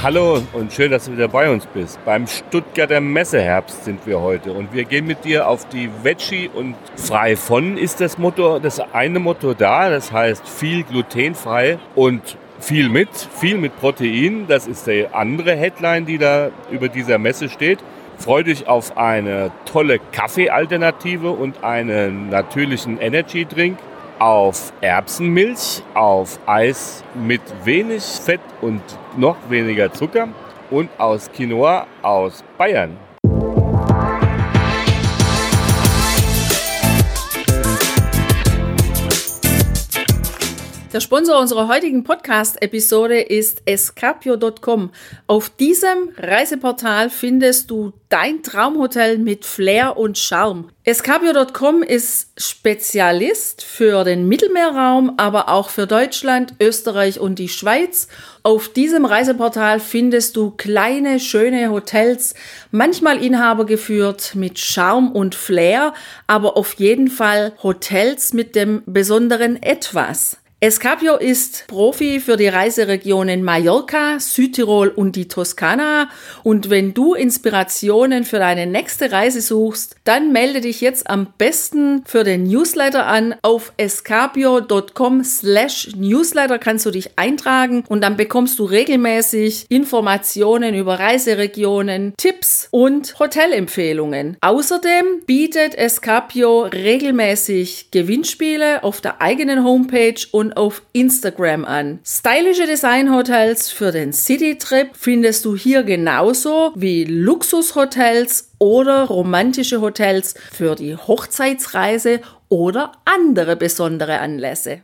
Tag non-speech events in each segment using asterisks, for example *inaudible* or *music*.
Hallo und schön, dass du wieder bei uns bist. Beim Stuttgarter Messeherbst sind wir heute und wir gehen mit dir auf die Veggie und frei von ist das Motto, das eine Motto da, das heißt viel glutenfrei und viel mit, viel mit Protein. Das ist die andere Headline, die da über dieser Messe steht. Freu dich auf eine tolle Kaffeealternative und einen natürlichen Energy Drink auf Erbsenmilch, auf Eis mit wenig Fett und noch weniger Zucker und aus Quinoa aus Bayern. Der Sponsor unserer heutigen Podcast-Episode ist escapio.com. Auf diesem Reiseportal findest du dein Traumhotel mit Flair und Charme. Escapio.com ist Spezialist für den Mittelmeerraum, aber auch für Deutschland, Österreich und die Schweiz. Auf diesem Reiseportal findest du kleine, schöne Hotels, manchmal Inhaber geführt mit Charme und Flair, aber auf jeden Fall Hotels mit dem besonderen Etwas. Escapio ist Profi für die Reiseregionen Mallorca, Südtirol und die Toskana. Und wenn du Inspirationen für deine nächste Reise suchst, dann melde dich jetzt am besten für den Newsletter an. Auf escapio.com slash Newsletter kannst du dich eintragen und dann bekommst du regelmäßig Informationen über Reiseregionen, Tipps und Hotelempfehlungen. Außerdem bietet Escapio regelmäßig Gewinnspiele auf der eigenen Homepage und und auf Instagram an. Stylische Designhotels für den Citytrip findest du hier genauso wie Luxushotels oder romantische Hotels für die Hochzeitsreise oder andere besondere Anlässe.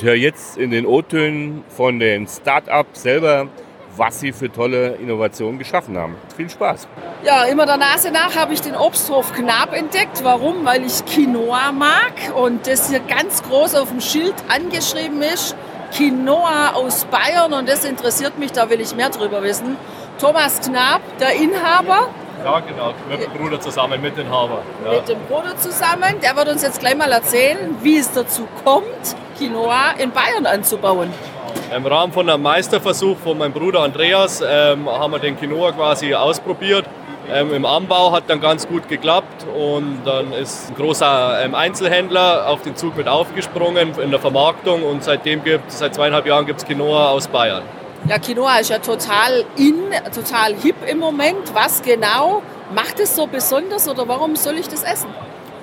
Hör jetzt in den O-Tönen von den Start-ups selber was sie für tolle Innovationen geschaffen haben. Viel Spaß. Ja, immer der Nase nach habe ich den Obsthof Knab entdeckt. Warum? Weil ich Quinoa mag und das hier ganz groß auf dem Schild angeschrieben ist. Quinoa aus Bayern und das interessiert mich, da will ich mehr drüber wissen. Thomas Knab, der Inhaber. Ja, genau, mit dem Bruder zusammen, mit dem Inhaber. Ja. Mit dem Bruder zusammen. Der wird uns jetzt gleich mal erzählen, wie es dazu kommt, Quinoa in Bayern anzubauen. Im Rahmen von einem Meisterversuch von meinem Bruder Andreas ähm, haben wir den Quinoa quasi ausprobiert. Ähm, Im Anbau hat dann ganz gut geklappt und dann ist ein großer ähm, Einzelhändler auf den Zug mit aufgesprungen in der Vermarktung und seitdem gibt seit zweieinhalb Jahren gibt es Quinoa aus Bayern. Ja, Quinoa ist ja total in, total hip im Moment. Was genau macht es so besonders oder warum soll ich das essen?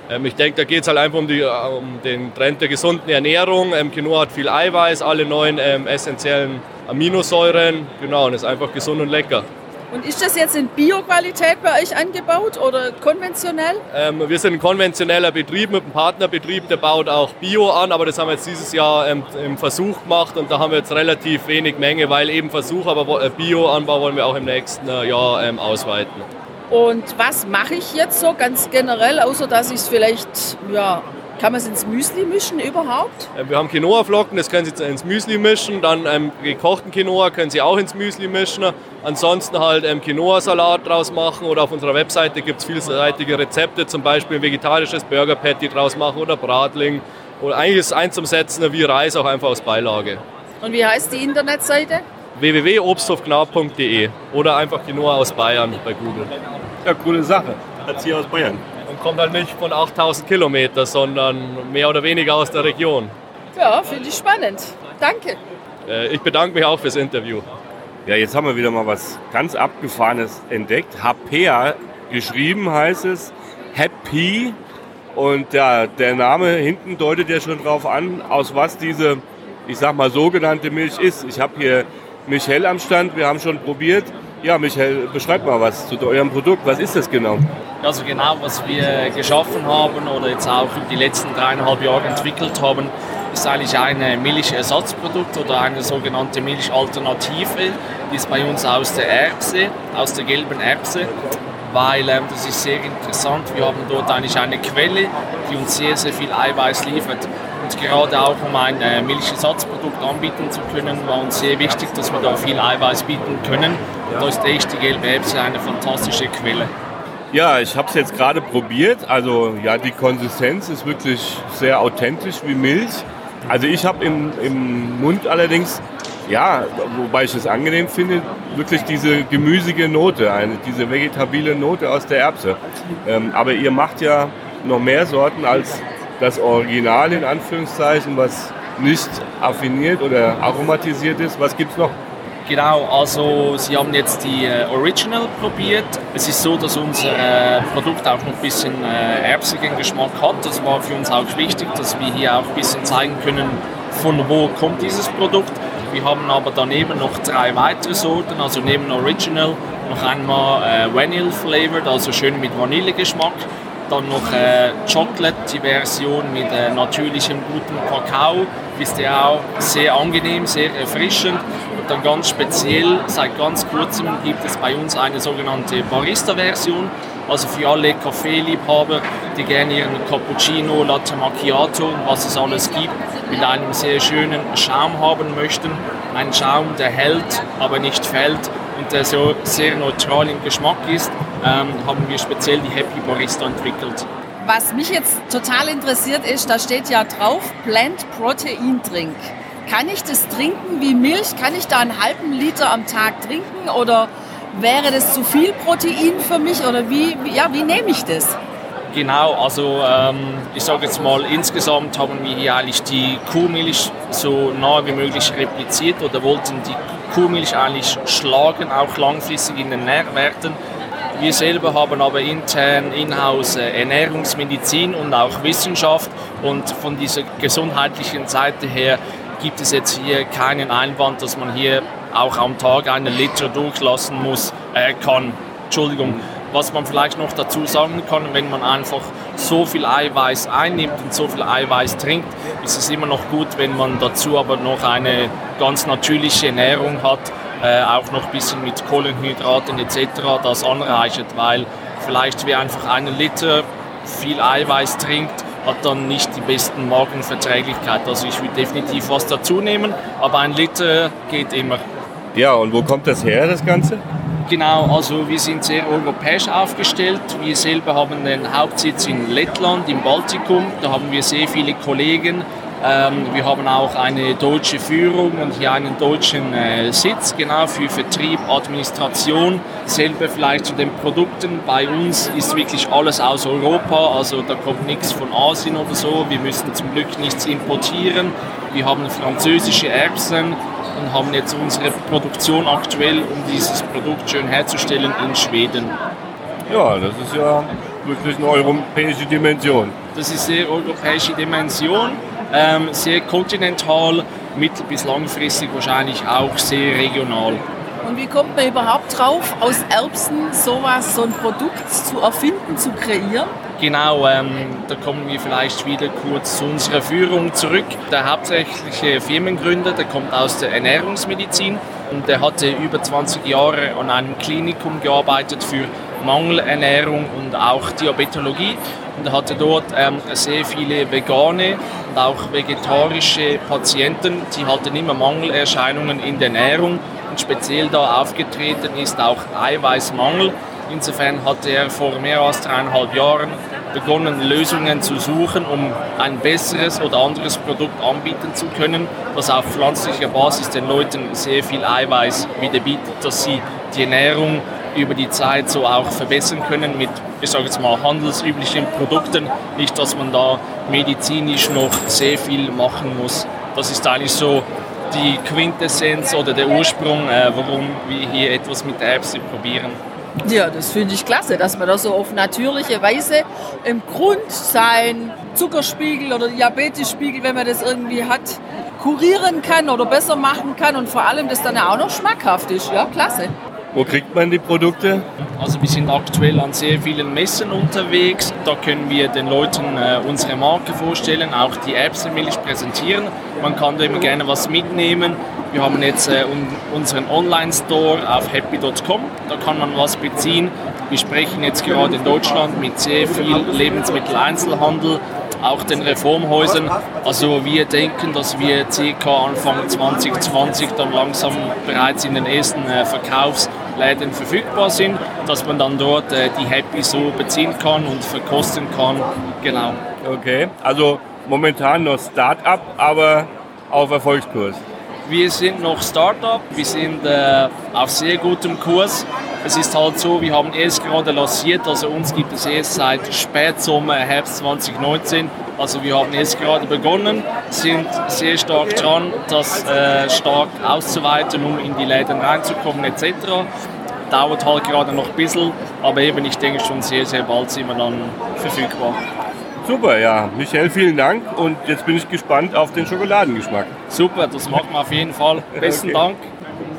Ähm, ich denke, da geht es halt einfach um, die, um, den Trend der gesunden Ernährung. Ähm, Quinoa hat viel Eiweiß, alle neuen ähm, essentiellen Aminosäuren. Genau, und ist einfach gesund und lecker. Und ist das jetzt in Bio-Qualität bei euch angebaut oder konventionell? Ähm, wir sind ein konventioneller Betrieb mit einem Partnerbetrieb, der baut auch Bio an, aber das haben wir jetzt dieses Jahr ähm, im Versuch gemacht und da haben wir jetzt relativ wenig Menge, weil eben Versuch, aber äh, Bio-Anbau wollen wir auch im nächsten äh, Jahr ähm, ausweiten. Und was mache ich jetzt so ganz generell, außer dass ich es vielleicht, ja, kann man es ins Müsli mischen überhaupt? Äh, wir haben Quinoa-Flocken, das können Sie ins Müsli mischen. Dann ähm, gekochten Quinoa können Sie auch ins Müsli mischen. Ansonsten halt ähm, Quinoa-Salat draus machen oder auf unserer Webseite gibt es vielseitige Rezepte, zum Beispiel ein vegetarisches Burger-Patty draus machen oder Bratling. Oder eigentlich ist es eins zum Setzen wie Reis auch einfach aus Beilage. Und wie heißt die Internetseite? www.obsthofknab.de oder einfach Quinoa aus Bayern bei Google. Ja, coole Sache. Hat sie aus Bayern. Und kommt halt nicht von 8000 Kilometern, sondern mehr oder weniger aus der Region. Ja, finde ich spannend. Danke. Äh, ich bedanke mich auch fürs Interview. Ja, jetzt haben wir wieder mal was ganz Abgefahrenes entdeckt. HPA geschrieben heißt es. Happy. Und ja, der Name hinten deutet ja schon drauf an, aus was diese, ich sag mal, sogenannte Milch ist. Ich habe hier Michael am Stand, wir haben schon probiert. Ja, Michael, beschreib mal was zu eurem Produkt. Was ist das genau? Also genau, was wir geschaffen haben oder jetzt auch die letzten dreieinhalb Jahre entwickelt haben, ist eigentlich ein Milchersatzprodukt oder eine sogenannte Milchalternative. Die ist bei uns aus der Erbse, aus der gelben Erbse weil ähm, das ist sehr interessant. Wir haben dort eigentlich eine Quelle, die uns sehr, sehr viel Eiweiß liefert. Und gerade auch um ein äh, Milchersatzprodukt anbieten zu können, war uns sehr wichtig, dass wir da viel Eiweiß bieten können. Und da ist echt die gelbe Erbse eine fantastische Quelle. Ja, ich habe es jetzt gerade probiert. Also ja, die Konsistenz ist wirklich sehr authentisch wie Milch. Also ich habe im, im Mund allerdings ja, wobei ich es angenehm finde, wirklich diese gemüsige Note, eine, diese vegetabile Note aus der Erbse. Ähm, aber ihr macht ja noch mehr Sorten als das Original in Anführungszeichen, was nicht affiniert oder aromatisiert ist. Was gibt es noch? Genau, also Sie haben jetzt die äh, Original probiert. Es ist so, dass unser äh, Produkt auch noch ein bisschen äh, erbsigen Geschmack hat. Das war für uns auch wichtig, dass wir hier auch ein bisschen zeigen können, von wo kommt dieses Produkt. Wir haben aber daneben noch drei weitere Sorten, also neben Original noch einmal äh, Vanille Flavored, also schön mit Vanillegeschmack. Dann noch äh, Chocolate, die Version mit äh, natürlichem guten Kakao. Ist ja auch sehr angenehm, sehr erfrischend. Und dann ganz speziell, seit ganz kurzem gibt es bei uns eine sogenannte Barista-Version. Also für alle Kaffeeliebhaber, die gerne ihren Cappuccino, Latte Macchiato und was es alles gibt, mit einem sehr schönen Schaum haben möchten. Ein Schaum, der hält, aber nicht fällt und der so sehr neutral im Geschmack ist, ähm, haben wir speziell die Happy Barista entwickelt. Was mich jetzt total interessiert ist, da steht ja drauf Plant Protein Drink. Kann ich das trinken wie Milch? Kann ich da einen halben Liter am Tag trinken oder wäre das zu viel Protein für mich oder wie, ja, wie nehme ich das? Genau, also ähm, ich sage jetzt mal, insgesamt haben wir hier eigentlich die Kuhmilch so nah wie möglich repliziert oder wollten die Kuhmilch eigentlich schlagen, auch langfristig in den Nährwerten. Wir selber haben aber intern in-house äh, Ernährungsmedizin und auch Wissenschaft und von dieser gesundheitlichen Seite her gibt es jetzt hier keinen Einwand, dass man hier auch am Tag einen Liter durchlassen muss, äh, kann. Entschuldigung. Was man vielleicht noch dazu sagen kann, wenn man einfach so viel Eiweiß einnimmt und so viel Eiweiß trinkt, ist es immer noch gut, wenn man dazu aber noch eine ganz natürliche Ernährung hat, äh, auch noch ein bisschen mit Kohlenhydraten etc. das anreichert, weil vielleicht wer einfach einen Liter viel Eiweiß trinkt, hat dann nicht die besten Magenverträglichkeit. Also ich würde definitiv was dazu nehmen, aber ein Liter geht immer. Ja, und wo kommt das her, das Ganze? Genau, also wir sind sehr europäisch aufgestellt. Wir selber haben den Hauptsitz in Lettland, im Baltikum. Da haben wir sehr viele Kollegen. Ähm, wir haben auch eine deutsche Führung und hier einen deutschen äh, Sitz, genau für Vertrieb, Administration. Selber vielleicht zu den Produkten. Bei uns ist wirklich alles aus Europa, also da kommt nichts von Asien oder so. Wir müssen zum Glück nichts importieren. Wir haben französische Erbsen, und haben jetzt unsere Produktion aktuell, um dieses Produkt schön herzustellen, in Schweden. Ja, das ist ja wirklich eine europäische Dimension. Das ist eine europäische Dimension, ähm, sehr kontinental, mittel- bis langfristig wahrscheinlich auch sehr regional. Und wie kommt man überhaupt drauf, aus Erbsen sowas, so ein Produkt zu erfinden, zu kreieren? Genau, ähm, da kommen wir vielleicht wieder kurz zu unserer Führung zurück. Der hauptsächliche Firmengründer, der kommt aus der Ernährungsmedizin und der hatte über 20 Jahre an einem Klinikum gearbeitet für Mangelernährung und auch Diabetologie und hatte dort ähm, sehr viele vegane und auch vegetarische Patienten, die hatten immer Mangelerscheinungen in der Ernährung und speziell da aufgetreten ist auch Eiweißmangel. Insofern hat er vor mehr als dreieinhalb Jahren begonnen, Lösungen zu suchen, um ein besseres oder anderes Produkt anbieten zu können, das auf pflanzlicher Basis den Leuten sehr viel Eiweiß wieder bietet, dass sie die Ernährung über die Zeit so auch verbessern können mit, ich sage jetzt mal, handelsüblichen Produkten. Nicht, dass man da medizinisch noch sehr viel machen muss. Das ist eigentlich so die Quintessenz oder der Ursprung, äh, warum wir hier etwas mit Erbsen probieren. Ja, das finde ich klasse, dass man da so auf natürliche Weise im Grund sein Zuckerspiegel oder Diabetesspiegel, wenn man das irgendwie hat, kurieren kann oder besser machen kann und vor allem, dass dann auch noch schmackhaft ist. Ja, klasse. Wo kriegt man die Produkte? Also wir sind aktuell an sehr vielen Messen unterwegs. Da können wir den Leuten äh, unsere Marke vorstellen, auch die Erbsenmilch präsentieren. Man kann da immer gerne was mitnehmen. Wir haben jetzt äh, un unseren Online-Store auf happy.com. Da kann man was beziehen. Wir sprechen jetzt gerade in Deutschland mit sehr viel Lebensmitteleinzelhandel auch den Reformhäusern. Also wir denken, dass wir ca. Anfang 2020 dann langsam bereits in den ersten äh, Verkaufsläden verfügbar sind, dass man dann dort äh, die Happy so beziehen kann und verkosten kann. Genau. Okay, also momentan noch Start-up, aber auf Erfolgskurs. Wir sind noch Start-up, wir sind äh, auf sehr gutem Kurs. Es ist halt so, wir haben erst gerade lanciert, also uns gibt es erst seit Spätsommer, Herbst 2019. Also wir haben erst gerade begonnen, sind sehr stark dran, das äh, stark auszuweiten, um in die Läden reinzukommen etc. Dauert halt gerade noch ein bisschen, aber eben ich denke schon sehr, sehr bald sind wir dann verfügbar. Super, ja. Michael, vielen Dank und jetzt bin ich gespannt auf den Schokoladengeschmack. Super, das machen wir auf jeden Fall. Besten okay. Dank.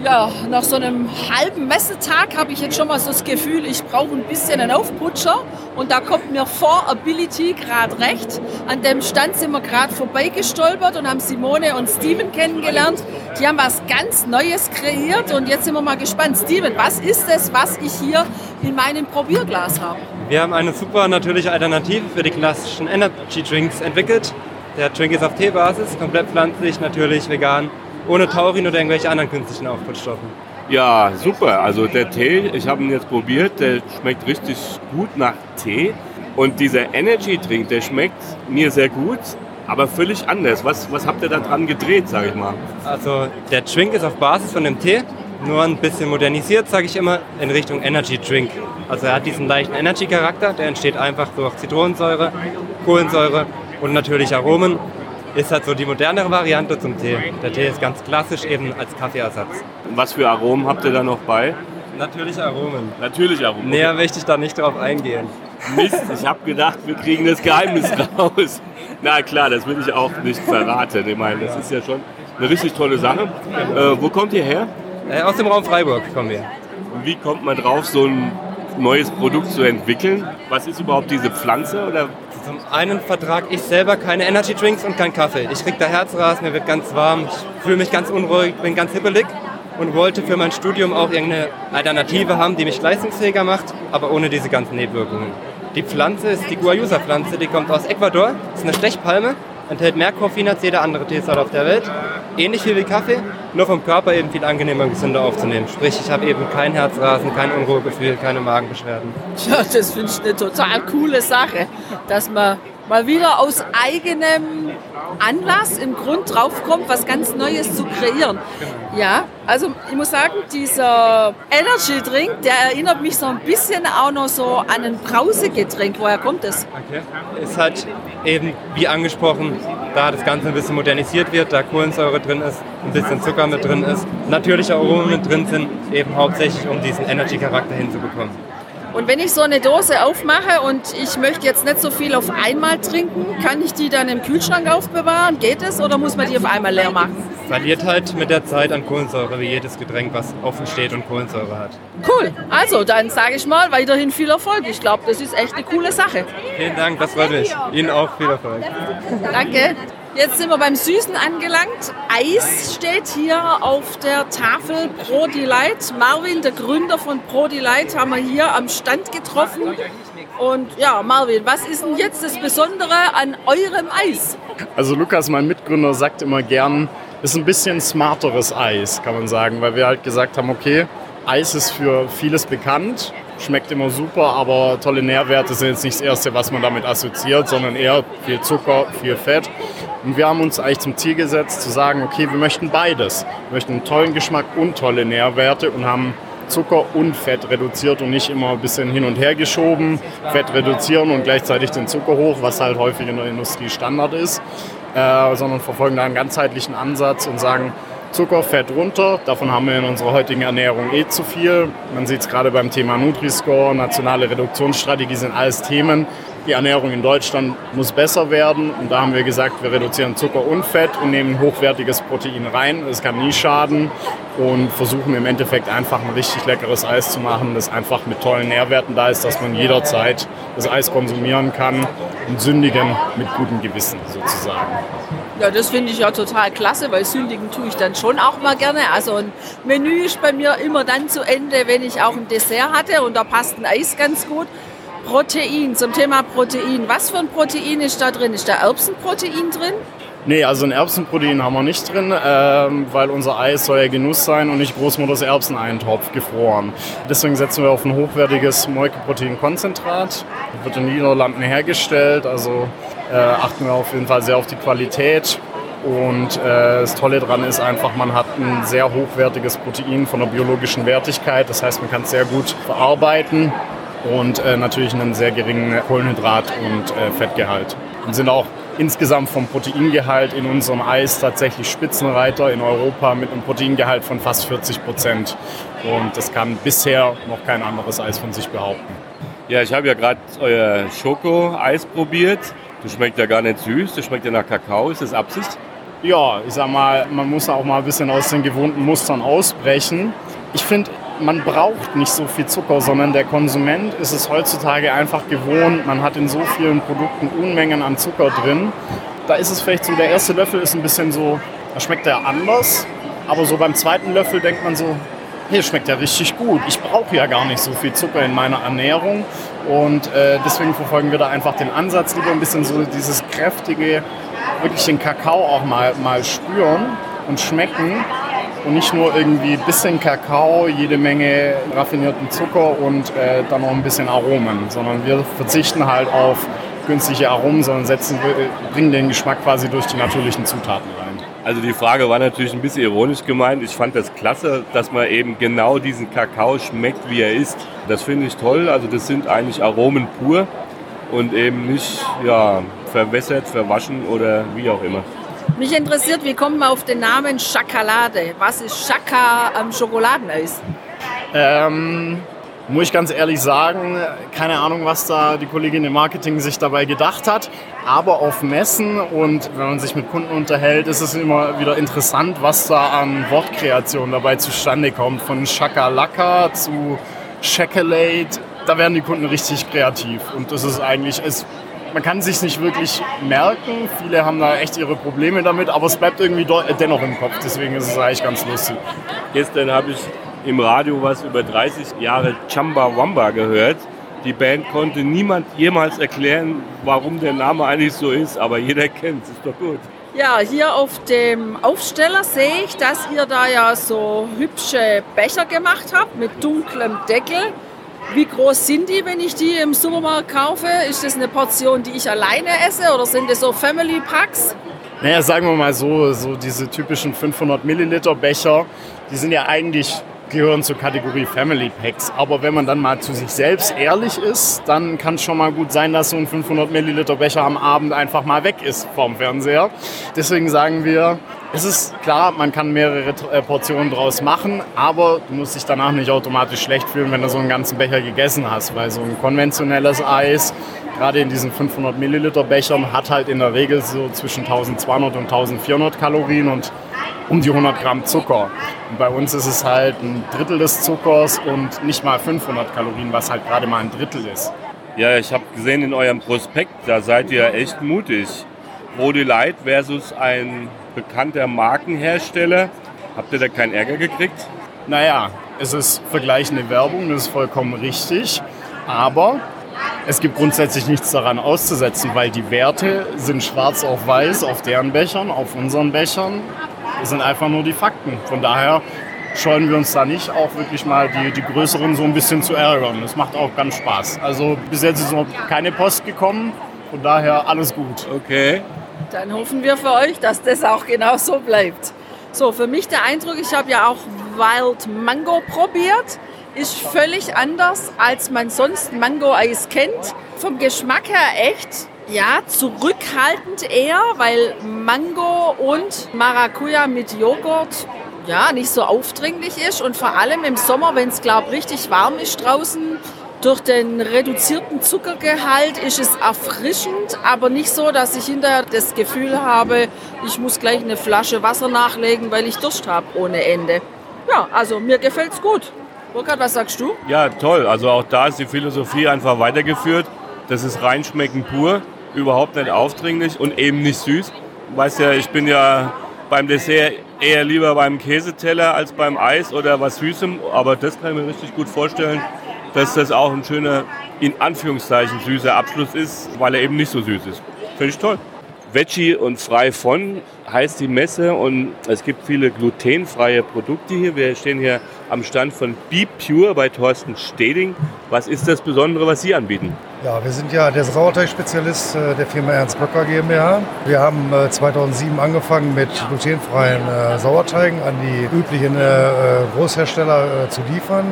Ja, nach so einem halben Messetag habe ich jetzt schon mal so das Gefühl, ich brauche ein bisschen einen Aufputscher. Und da kommt mir vor Ability gerade recht. An dem Stand sind wir gerade vorbeigestolpert und haben Simone und Steven kennengelernt. Die haben was ganz Neues kreiert und jetzt sind wir mal gespannt. Steven, was ist es, was ich hier in meinem Probierglas habe? Wir haben eine super natürliche Alternative für die klassischen Energy Drinks entwickelt. Der Drink ist auf Teebasis, komplett pflanzlich, natürlich, vegan, ohne Taurin oder irgendwelche anderen künstlichen Aufputschstoffen. Ja, super. Also der Tee, ich habe ihn jetzt probiert, der schmeckt richtig gut nach Tee. Und dieser Energy Drink, der schmeckt mir sehr gut, aber völlig anders. Was, was habt ihr da dran gedreht, sage ich mal? Also der Drink ist auf Basis von dem Tee, nur ein bisschen modernisiert, sage ich immer, in Richtung Energy Drink. Also er hat diesen leichten Energy-Charakter, der entsteht einfach durch Zitronensäure, Kohlensäure und natürlich Aromen. Ist halt so die modernere Variante zum Tee. Der Tee ist ganz klassisch eben als Kaffeeersatz. Was für Aromen habt ihr da noch bei? Natürliche Aromen. Natürliche Aromen. Näher möchte ich da nicht drauf eingehen. Mist, ich habe gedacht, wir kriegen das Geheimnis *laughs* raus. Na klar, das will ich auch nicht verraten. Ich meine, das ist ja schon eine richtig tolle Sache. Äh, wo kommt ihr her? Äh, aus dem Raum Freiburg kommen wir. Und wie kommt man drauf, so ein neues Produkt zu entwickeln? Was ist überhaupt diese Pflanze? Oder? Zum einen vertrage ich selber keine Energy Drinks und keinen Kaffee. Ich kriege da Herzrasen, mir wird ganz warm, ich fühle mich ganz unruhig, bin ganz hippelig und wollte für mein Studium auch irgendeine Alternative haben, die mich leistungsfähiger macht, aber ohne diese ganzen Nebenwirkungen. Die Pflanze ist die Guayusa-Pflanze, die kommt aus Ecuador, ist eine Stechpalme enthält mehr Koffein als jede andere Teesorte auf der Welt. Ähnlich viel wie Kaffee, nur vom Körper eben viel angenehmer und gesünder aufzunehmen. Sprich, ich habe eben kein Herzrasen, kein Unruhegefühl, keine Magenbeschwerden. *laughs* Ja, das finde ich eine total coole Sache, dass man mal wieder aus eigenem Anlass im Grund draufkommt, was ganz Neues zu kreieren. Ja, also ich muss sagen, dieser Energy Drink, der erinnert mich so ein bisschen auch noch so an ein Brausegetränk. Woher kommt das? Okay. Ist halt eben, wie angesprochen, da das Ganze ein bisschen modernisiert wird, da Kohlensäure drin ist, ein bisschen Zucker mit drin ist, natürliche Aromen mit drin sind, eben hauptsächlich um diesen Energy-Charakter hinzubekommen. Und wenn ich so eine Dose aufmache und ich möchte jetzt nicht so viel auf einmal trinken, kann ich die dann im Kühlschrank aufbewahren? Geht es oder muss man die auf einmal leer machen? Verliert halt mit der Zeit an Kohlensäure, wie jedes Getränk, was offen steht und Kohlensäure hat. Cool. Also, dann sage ich mal weiterhin viel Erfolg. Ich glaube, das ist echt eine coole Sache. Vielen Dank, das freut mich. Ihnen auch viel Erfolg. Danke. Jetzt sind wir beim Süßen angelangt. Eis steht hier auf der Tafel Pro Delight. Marvin, der Gründer von Pro Delight, haben wir hier am Stand getroffen. Und ja, Marvin, was ist denn jetzt das Besondere an eurem Eis? Also Lukas, mein Mitgründer, sagt immer gern, ist ein bisschen smarteres Eis, kann man sagen, weil wir halt gesagt haben, okay, Eis ist für vieles bekannt, schmeckt immer super, aber tolle Nährwerte sind jetzt nicht das Erste, was man damit assoziiert, sondern eher viel Zucker, viel Fett. Und wir haben uns eigentlich zum Ziel gesetzt, zu sagen, okay, wir möchten beides. Wir möchten einen tollen Geschmack und tolle Nährwerte und haben Zucker und Fett reduziert und nicht immer ein bisschen hin und her geschoben, Fett reduzieren und gleichzeitig den Zucker hoch, was halt häufig in der Industrie Standard ist, äh, sondern verfolgen da einen ganzheitlichen Ansatz und sagen, Zucker, Fett runter. Davon haben wir in unserer heutigen Ernährung eh zu viel. Man sieht es gerade beim Thema Nutri-Score, nationale Reduktionsstrategie sind alles Themen, die Ernährung in Deutschland muss besser werden. Und da haben wir gesagt, wir reduzieren Zucker und Fett und nehmen hochwertiges Protein rein. Das kann nie schaden und versuchen im Endeffekt einfach ein richtig leckeres Eis zu machen, das einfach mit tollen Nährwerten da ist, dass man jederzeit das Eis konsumieren kann und sündigen mit gutem Gewissen sozusagen. Ja, das finde ich ja total klasse, weil sündigen tue ich dann schon auch mal gerne. Also ein Menü ist bei mir immer dann zu Ende, wenn ich auch ein Dessert hatte und da passt ein Eis ganz gut. Protein, zum Thema Protein. Was für ein Protein ist da drin? Ist da Erbsenprotein drin? Nee, also ein Erbsenprotein haben wir nicht drin, ähm, weil unser Eis soll ja Genuss sein und nicht Großmutters Erbseneintopf gefroren. Deswegen setzen wir auf ein hochwertiges Molkeproteinkonzentrat. Wird in den Niederlanden hergestellt, also äh, achten wir auf jeden Fall sehr auf die Qualität. Und äh, das Tolle daran ist einfach, man hat ein sehr hochwertiges Protein von der biologischen Wertigkeit. Das heißt, man kann es sehr gut verarbeiten und äh, natürlich einen sehr geringen Kohlenhydrat- und äh, Fettgehalt. Und sind auch insgesamt vom Proteingehalt in unserem Eis tatsächlich Spitzenreiter in Europa mit einem Proteingehalt von fast 40 Prozent. Und das kann bisher noch kein anderes Eis von sich behaupten. Ja, ich habe ja gerade euer Schoko-Eis probiert. Das schmeckt ja gar nicht süß, das schmeckt ja nach Kakao. Ist das Absicht? Ja, ich sag mal, man muss auch mal ein bisschen aus den gewohnten Mustern ausbrechen. Ich finde, man braucht nicht so viel Zucker, sondern der Konsument ist es heutzutage einfach gewohnt. Man hat in so vielen Produkten Unmengen an Zucker drin. Da ist es vielleicht so, der erste Löffel ist ein bisschen so, da schmeckt er anders. Aber so beim zweiten Löffel denkt man so, hier schmeckt ja richtig gut. Ich brauche ja gar nicht so viel Zucker in meiner Ernährung. Und äh, deswegen verfolgen wir da einfach den Ansatz, lieber ein bisschen so dieses kräftige, wirklich den Kakao auch mal, mal spüren und schmecken und nicht nur irgendwie ein bisschen Kakao, jede Menge raffinierten Zucker und äh, dann noch ein bisschen Aromen, sondern wir verzichten halt auf günstige Aromen, sondern setzen, bringen den Geschmack quasi durch die natürlichen Zutaten rein. Also die Frage war natürlich ein bisschen ironisch gemeint. Ich fand das klasse, dass man eben genau diesen Kakao schmeckt, wie er ist. Das finde ich toll. Also das sind eigentlich Aromen pur und eben nicht ja, verwässert, verwaschen oder wie auch immer. Mich interessiert, wie kommt man auf den Namen Schokolade? Was ist Schaka am Schokoladeneis? Ähm, muss ich ganz ehrlich sagen, keine Ahnung, was da die Kollegin im Marketing sich dabei gedacht hat. Aber auf Messen und wenn man sich mit Kunden unterhält, ist es immer wieder interessant, was da an Wortkreation dabei zustande kommt. Von Shakalaka zu Chocolate, da werden die Kunden richtig kreativ. Und das ist eigentlich, es man kann sich nicht wirklich merken. Viele haben da echt ihre Probleme damit, aber es bleibt irgendwie dennoch im Kopf. Deswegen ist es eigentlich ganz lustig. Gestern habe ich im Radio was über 30 Jahre Chamba Wamba gehört. Die Band konnte niemand jemals erklären, warum der Name eigentlich so ist, aber jeder kennt es, ist doch gut. Ja, hier auf dem Aufsteller sehe ich, dass ihr da ja so hübsche Becher gemacht habt mit dunklem Deckel. Wie groß sind die, wenn ich die im Supermarkt kaufe? Ist das eine Portion, die ich alleine esse oder sind das so Family Packs? Naja, sagen wir mal so, so diese typischen 500 Milliliter Becher, die sind ja eigentlich gehören zur Kategorie Family Packs. Aber wenn man dann mal zu sich selbst ehrlich ist, dann kann es schon mal gut sein, dass so ein 500 Milliliter Becher am Abend einfach mal weg ist vom Fernseher. Deswegen sagen wir, es ist klar, man kann mehrere äh, Portionen draus machen, aber du musst dich danach nicht automatisch schlecht fühlen, wenn du so einen ganzen Becher gegessen hast, weil so ein konventionelles Eis, gerade in diesen 500 Milliliter Bechern, hat halt in der Regel so zwischen 1200 und 1400 Kalorien und um die 100 Gramm Zucker. Und bei uns ist es halt ein Drittel des Zuckers und nicht mal 500 Kalorien, was halt gerade mal ein Drittel ist. Ja, ich habe gesehen in eurem Prospekt, da seid ihr echt mutig. Rode Light versus ein bekannter Markenhersteller. Habt ihr da keinen Ärger gekriegt? Naja, es ist vergleichende Werbung, das ist vollkommen richtig. Aber es gibt grundsätzlich nichts daran auszusetzen, weil die Werte sind schwarz auf weiß auf deren Bechern, auf unseren Bechern. Das sind einfach nur die Fakten. Von daher scheuen wir uns da nicht, auch wirklich mal die, die Größeren so ein bisschen zu ärgern. Das macht auch ganz Spaß. Also bis jetzt ist noch keine Post gekommen, von daher alles gut. Okay. Dann hoffen wir für euch, dass das auch genau so bleibt. So, für mich der Eindruck, ich habe ja auch Wild Mango probiert. Ist völlig anders, als man sonst Mango-Eis kennt. Vom Geschmack her echt, ja, zurückhaltend eher, weil Mango und Maracuja mit Joghurt ja, nicht so aufdringlich ist und vor allem im Sommer, wenn es, glaube richtig warm ist draußen, Durch den reduzierten Zuckergehalt ist es erfrischend, aber nicht so, dass ich hinterher das Gefühl habe, ich muss gleich eine Flasche Wasser nachlegen, weil ich Durst habe ohne Ende. Ja, also mir gefällt es gut. Burkhard, was sagst du? Ja, toll. Also auch da ist die Philosophie einfach weitergeführt. Das ist reinschmecken pur, überhaupt nicht aufdringlich und eben nicht süß. Weißt ja, ich bin ja beim Dessert eher lieber beim Käseteller als beim Eis oder was Süßem. Aber das kann ich mir richtig gut vorstellen, dass das auch ein schöner, in Anführungszeichen, süßer Abschluss ist, weil er eben nicht so süß ist. Finde ich toll. Veggie und frei von heißt die Messe und es gibt viele glutenfreie Produkte hier. Wir stehen hier am Stand von Be Pure bei Thorsten Steding. Was ist das Besondere, was Sie anbieten? Ja, wir sind ja der Sauerteigspezialist äh, der Firma Ernst Böcker GmbH. Wir haben 2007 äh, angefangen mit glutenfreien äh, Sauerteigen an die üblichen Großhersteller zu liefern.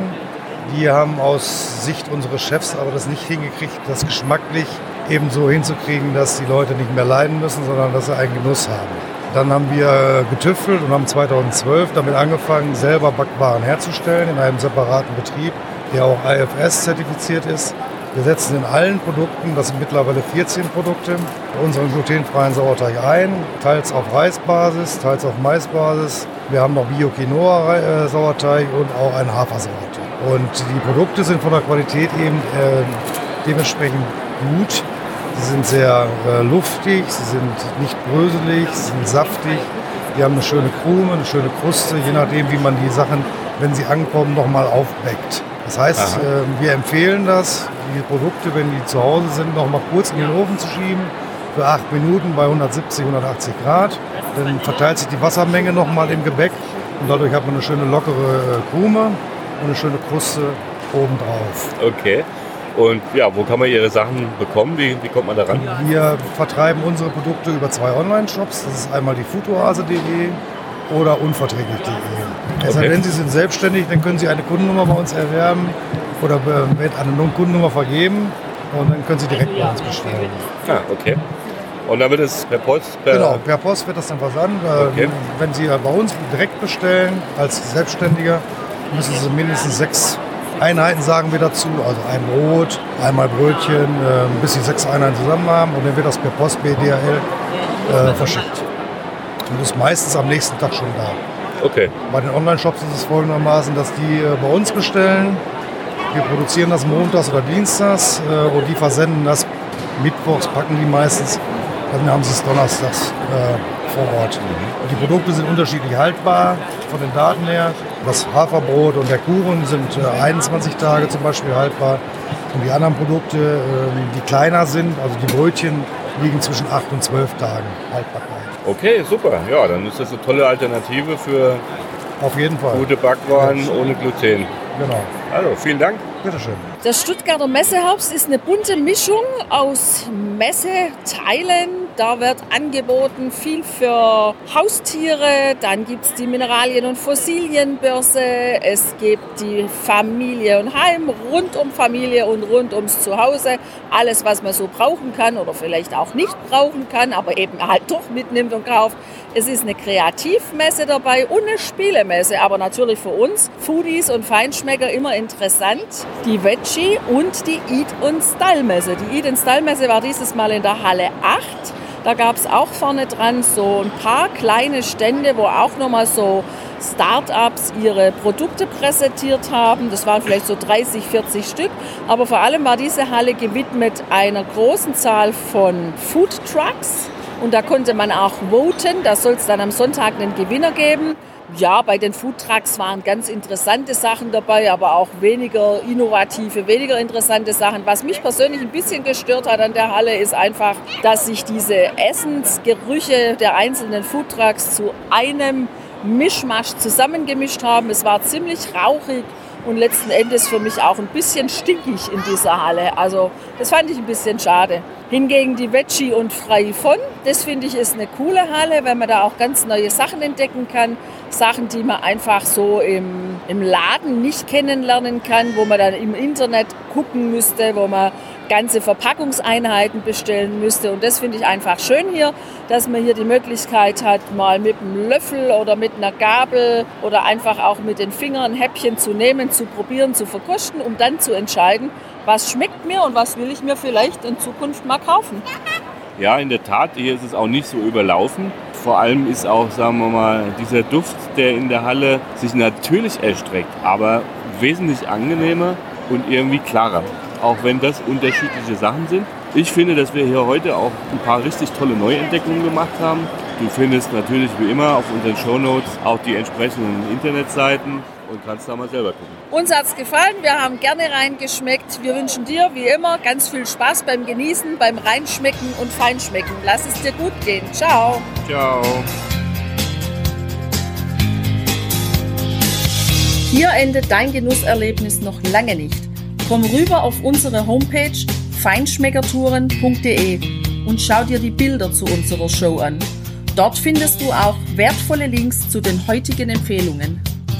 Die haben aus Sicht unseres Chefs aber das nicht hingekriegt, das geschmacklich eben so hinzukriegen, dass die Leute nicht mehr leiden müssen, sondern dass sie einen Genuss haben. Dann haben wir getüftelt und haben 2012 damit angefangen, selber Backwaren herzustellen in einem separaten Betrieb, der auch IFS zertifiziert ist. Wir setzen in allen Produkten, das sind mittlerweile 14 Produkte, unseren glutenfreien Sauerteig ein, teils auf Reisbasis, teils auf Maisbasis. Wir haben noch Bio-Quinoa-Sauerteig und auch einen Hafersauerteig. Und die Produkte sind von der Qualität eben äh, dementsprechend gut. Sie sind sehr äh, luftig, sie sind nicht bröselig, sie sind saftig. Die haben eine schöne Krume, eine schöne Kruste, je nachdem, wie man die Sachen, wenn sie ankommen, nochmal aufbeckt. Das heißt, äh, wir empfehlen das, die Produkte, wenn die zu Hause sind, nochmal kurz in den Ofen zu schieben für acht Minuten bei 170, 180 Grad. Dann verteilt sich die Wassermenge nochmal im Gebäck und dadurch hat man eine schöne lockere äh, Krume und eine schöne Kruste obendrauf. Okay. Und ja, wo kann man Ihre Sachen bekommen? Wie, wie kommt man da ran? Wir vertreiben unsere Produkte über zwei Online-Shops. Das ist einmal die futuoase.de oder unverträglich.de. Okay. Also wenn Sie sind selbstständig, dann können Sie eine Kundennummer bei uns erwerben oder wird eine Kundennummer vergeben und dann können Sie direkt bei uns bestellen. Ah, okay. Und dann wird es per Post? Per genau, per Post wird das dann versandt. Okay. Wenn Sie bei uns direkt bestellen als Selbstständiger, müssen Sie mindestens sechs Einheiten sagen wir dazu, also ein Brot, einmal Brötchen, äh, bis sie sechs Einheiten zusammen haben und dann wird das per Post BDHL äh, verschickt. Und ist meistens am nächsten Tag schon da. Okay. Bei den Online-Shops ist es folgendermaßen, dass die äh, bei uns bestellen. Wir produzieren das montags oder dienstags äh, und die versenden das mittwochs, packen die meistens. Dann haben sie es donnerstags äh, vor Ort. Und die Produkte sind unterschiedlich haltbar von den Daten her. Das Haferbrot und der Kuchen sind 21 äh, Tage zum Beispiel haltbar. Und die anderen Produkte, ähm, die kleiner sind, also die Brötchen, liegen zwischen 8 und 12 Tagen Haltbarkeit. Okay, super. Ja, dann ist das eine tolle Alternative für Auf jeden Fall. gute Backwaren ohne Gluten. Genau. Also, vielen Dank. Bitteschön. Das Stuttgarter Messeherbst ist eine bunte Mischung aus Messeteilen. Da wird angeboten viel für Haustiere. Dann gibt es die Mineralien- und Fossilienbörse. Es gibt die Familie und Heim, rund um Familie und rund ums Zuhause. Alles, was man so brauchen kann oder vielleicht auch nicht brauchen kann, aber eben halt doch mitnimmt und kauft. Es ist eine Kreativmesse dabei und eine Spielemesse, aber natürlich für uns Foodies und Feinschmecker immer interessant. Die Veggie und die Eat und Style Messe. Die Eat und Style Messe war dieses Mal in der Halle 8. Da gab es auch vorne dran so ein paar kleine Stände, wo auch nochmal so Start-ups ihre Produkte präsentiert haben. Das waren vielleicht so 30, 40 Stück. Aber vor allem war diese Halle gewidmet einer großen Zahl von Food Trucks und da konnte man auch voten. Da soll es dann am Sonntag einen Gewinner geben. Ja, bei den Foodtrucks waren ganz interessante Sachen dabei, aber auch weniger innovative, weniger interessante Sachen. Was mich persönlich ein bisschen gestört hat an der Halle, ist einfach, dass sich diese Essensgerüche der einzelnen Foodtrucks zu einem Mischmasch zusammengemischt haben. Es war ziemlich rauchig und letzten Endes für mich auch ein bisschen stinkig in dieser Halle. Also das fand ich ein bisschen schade. Hingegen die Veggie und Frei von, das finde ich ist eine coole Halle, weil man da auch ganz neue Sachen entdecken kann. Sachen, die man einfach so im, im Laden nicht kennenlernen kann, wo man dann im Internet gucken müsste, wo man ganze Verpackungseinheiten bestellen müsste. Und das finde ich einfach schön hier, dass man hier die Möglichkeit hat, mal mit einem Löffel oder mit einer Gabel oder einfach auch mit den Fingern ein Häppchen zu nehmen, zu probieren, zu verkosten, um dann zu entscheiden, was schmeckt mir und was will ich mir vielleicht in Zukunft mal kaufen. Ja, in der Tat, hier ist es auch nicht so überlaufen. Vor allem ist auch, sagen wir mal, dieser Duft, der in der Halle sich natürlich erstreckt, aber wesentlich angenehmer und irgendwie klarer. Auch wenn das unterschiedliche Sachen sind. Ich finde, dass wir hier heute auch ein paar richtig tolle Neuentdeckungen gemacht haben. Du findest natürlich wie immer auf unseren Shownotes auch die entsprechenden Internetseiten und kannst da mal selber gucken. Uns hat es gefallen, wir haben gerne reingeschmeckt. Wir wünschen dir wie immer ganz viel Spaß beim Genießen, beim Reinschmecken und Feinschmecken. Lass es dir gut gehen. Ciao. Ciao. Hier endet dein Genusserlebnis noch lange nicht. Komm rüber auf unsere Homepage feinschmeckertouren.de und schau dir die Bilder zu unserer Show an. Dort findest du auch wertvolle Links zu den heutigen Empfehlungen.